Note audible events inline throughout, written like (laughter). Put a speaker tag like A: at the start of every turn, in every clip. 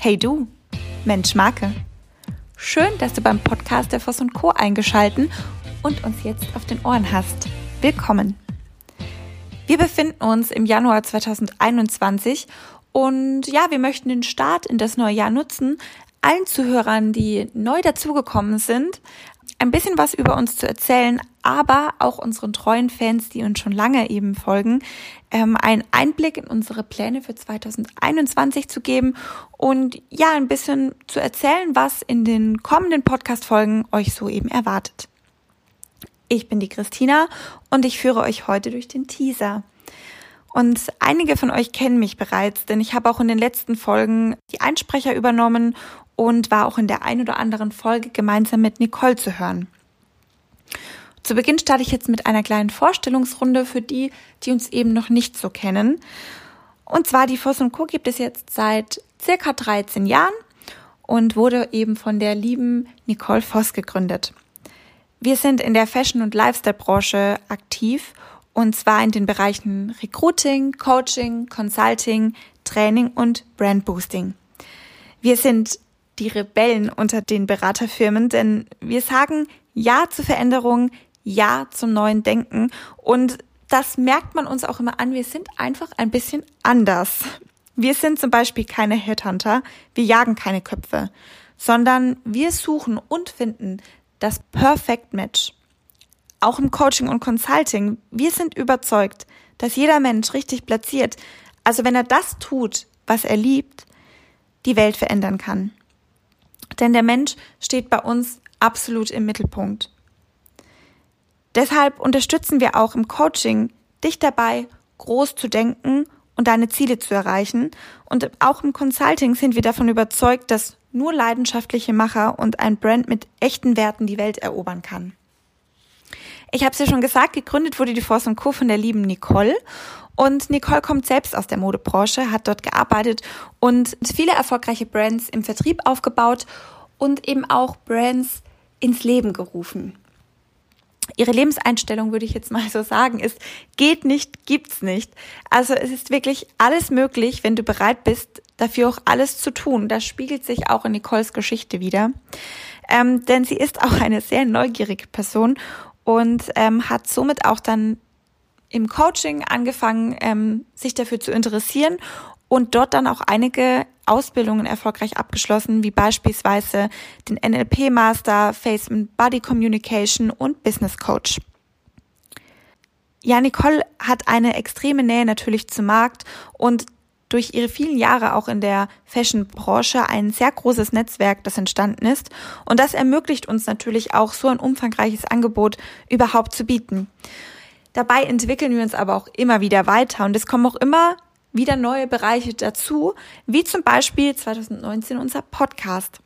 A: Hey du, Mensch Marke. Schön, dass du beim Podcast der Voss Co. eingeschalten und uns jetzt auf den Ohren hast. Willkommen. Wir befinden uns im Januar 2021 und ja, wir möchten den Start in das neue Jahr nutzen, allen Zuhörern, die neu dazugekommen sind, ein bisschen was über uns zu erzählen, aber auch unseren treuen Fans, die uns schon lange eben folgen, ähm, einen Einblick in unsere Pläne für 2021 zu geben und ja, ein bisschen zu erzählen, was in den kommenden Podcast-Folgen euch so eben erwartet. Ich bin die Christina und ich führe euch heute durch den Teaser. Und einige von euch kennen mich bereits, denn ich habe auch in den letzten Folgen die Einsprecher übernommen und war auch in der ein oder anderen Folge gemeinsam mit Nicole zu hören. Zu Beginn starte ich jetzt mit einer kleinen Vorstellungsrunde für die, die uns eben noch nicht so kennen. Und zwar die Voss Co. gibt es jetzt seit circa 13 Jahren und wurde eben von der lieben Nicole Voss gegründet. Wir sind in der Fashion- und Lifestyle-Branche aktiv und zwar in den Bereichen Recruiting, Coaching, Consulting, Training und Brand Boosting. Wir sind die Rebellen unter den Beraterfirmen, denn wir sagen Ja zur Veränderung, Ja zum neuen Denken und das merkt man uns auch immer an. Wir sind einfach ein bisschen anders. Wir sind zum Beispiel keine Headhunter, wir jagen keine Köpfe, sondern wir suchen und finden das Perfect Match. Auch im Coaching und Consulting, wir sind überzeugt, dass jeder Mensch richtig platziert, also wenn er das tut, was er liebt, die Welt verändern kann. Denn der Mensch steht bei uns absolut im Mittelpunkt. Deshalb unterstützen wir auch im Coaching dich dabei, groß zu denken und deine Ziele zu erreichen. Und auch im Consulting sind wir davon überzeugt, dass nur leidenschaftliche Macher und ein Brand mit echten Werten die Welt erobern kann. Ich habe es ja schon gesagt, gegründet wurde die Force Co. von der lieben Nicole. Und Nicole kommt selbst aus der Modebranche, hat dort gearbeitet und viele erfolgreiche Brands im Vertrieb aufgebaut und eben auch Brands ins Leben gerufen. Ihre Lebenseinstellung, würde ich jetzt mal so sagen, ist, geht nicht, gibt's nicht. Also es ist wirklich alles möglich, wenn du bereit bist, dafür auch alles zu tun. Das spiegelt sich auch in Nicoles Geschichte wieder. Ähm, denn sie ist auch eine sehr neugierige Person und ähm, hat somit auch dann im Coaching angefangen, ähm, sich dafür zu interessieren und dort dann auch einige Ausbildungen erfolgreich abgeschlossen, wie beispielsweise den NLP-Master, Face and Body Communication und Business Coach. Ja, Nicole hat eine extreme Nähe natürlich zum Markt und durch ihre vielen Jahre auch in der Fashion-Branche ein sehr großes Netzwerk, das entstanden ist. Und das ermöglicht uns natürlich auch so ein umfangreiches Angebot überhaupt zu bieten. Dabei entwickeln wir uns aber auch immer wieder weiter und es kommen auch immer wieder neue Bereiche dazu, wie zum Beispiel 2019 unser Podcast.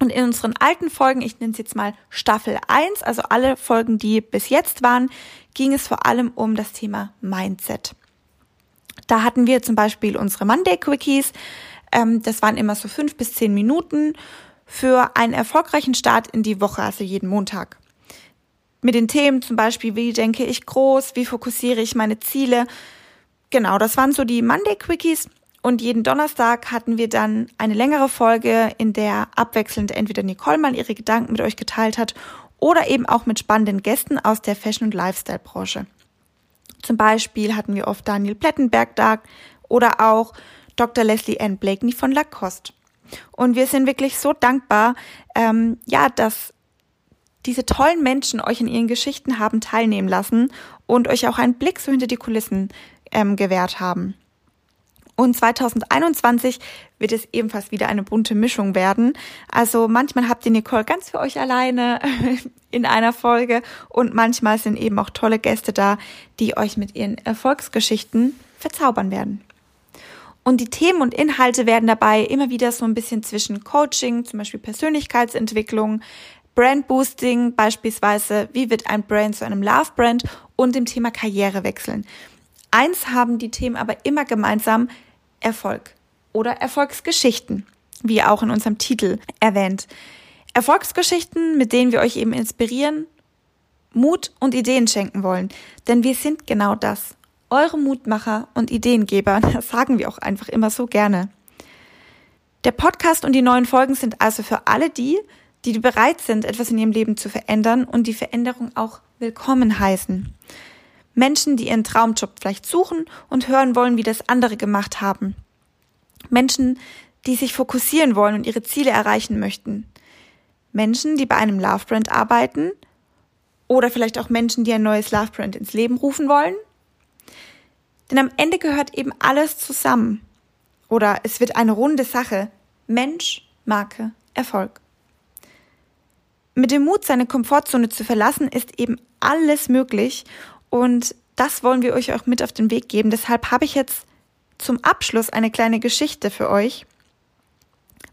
A: Und in unseren alten Folgen, ich nenne es jetzt mal Staffel 1, also alle Folgen, die bis jetzt waren, ging es vor allem um das Thema Mindset. Da hatten wir zum Beispiel unsere Monday Quickies. Ähm, das waren immer so fünf bis zehn Minuten für einen erfolgreichen Start in die Woche, also jeden Montag mit den Themen zum Beispiel, wie denke ich groß, wie fokussiere ich meine Ziele. Genau, das waren so die Monday Quickies. Und jeden Donnerstag hatten wir dann eine längere Folge, in der abwechselnd entweder Nicole mal ihre Gedanken mit euch geteilt hat oder eben auch mit spannenden Gästen aus der Fashion- und Lifestyle-Branche. Zum Beispiel hatten wir oft Daniel Plettenberg da oder auch Dr. Leslie Ann Blakeney von Lacoste. Und wir sind wirklich so dankbar, ähm, ja, dass diese tollen Menschen euch in ihren Geschichten haben teilnehmen lassen und euch auch einen Blick so hinter die Kulissen ähm, gewährt haben. Und 2021 wird es ebenfalls wieder eine bunte Mischung werden. Also manchmal habt ihr Nicole ganz für euch alleine (laughs) in einer Folge und manchmal sind eben auch tolle Gäste da, die euch mit ihren Erfolgsgeschichten verzaubern werden. Und die Themen und Inhalte werden dabei immer wieder so ein bisschen zwischen Coaching, zum Beispiel Persönlichkeitsentwicklung, Brand Boosting beispielsweise, wie wird ein Brand zu einem Love Brand und dem Thema Karriere wechseln. Eins haben die Themen aber immer gemeinsam Erfolg oder Erfolgsgeschichten, wie auch in unserem Titel erwähnt. Erfolgsgeschichten, mit denen wir euch eben inspirieren, Mut und Ideen schenken wollen. Denn wir sind genau das. Eure Mutmacher und Ideengeber. (laughs) Das sagen wir auch einfach immer so gerne. Der Podcast und die neuen Folgen sind also für alle die, die bereit sind, etwas in ihrem Leben zu verändern und die Veränderung auch willkommen heißen. Menschen, die ihren Traumjob vielleicht suchen und hören wollen, wie das andere gemacht haben. Menschen, die sich fokussieren wollen und ihre Ziele erreichen möchten. Menschen, die bei einem Love Brand arbeiten oder vielleicht auch Menschen, die ein neues Love Brand ins Leben rufen wollen. Denn am Ende gehört eben alles zusammen. Oder es wird eine runde Sache. Mensch, Marke, Erfolg. Mit dem Mut, seine Komfortzone zu verlassen, ist eben alles möglich und das wollen wir euch auch mit auf den Weg geben. Deshalb habe ich jetzt zum Abschluss eine kleine Geschichte für euch,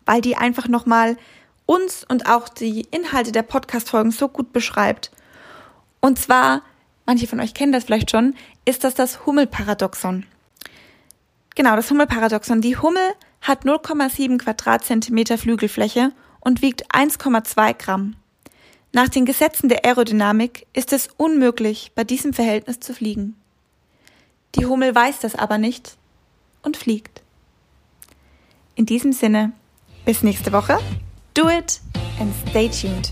A: weil die einfach nochmal uns und auch die Inhalte der Podcast-Folgen so gut beschreibt. Und zwar, manche von euch kennen das vielleicht schon, ist das das Hummelparadoxon. Genau, das Hummelparadoxon. Die Hummel hat 0,7 Quadratzentimeter Flügelfläche und wiegt 1,2 Gramm. Nach den Gesetzen der Aerodynamik ist es unmöglich, bei diesem Verhältnis zu fliegen. Die Hummel weiß das aber nicht und fliegt. In diesem Sinne, bis nächste Woche. Do it and stay tuned.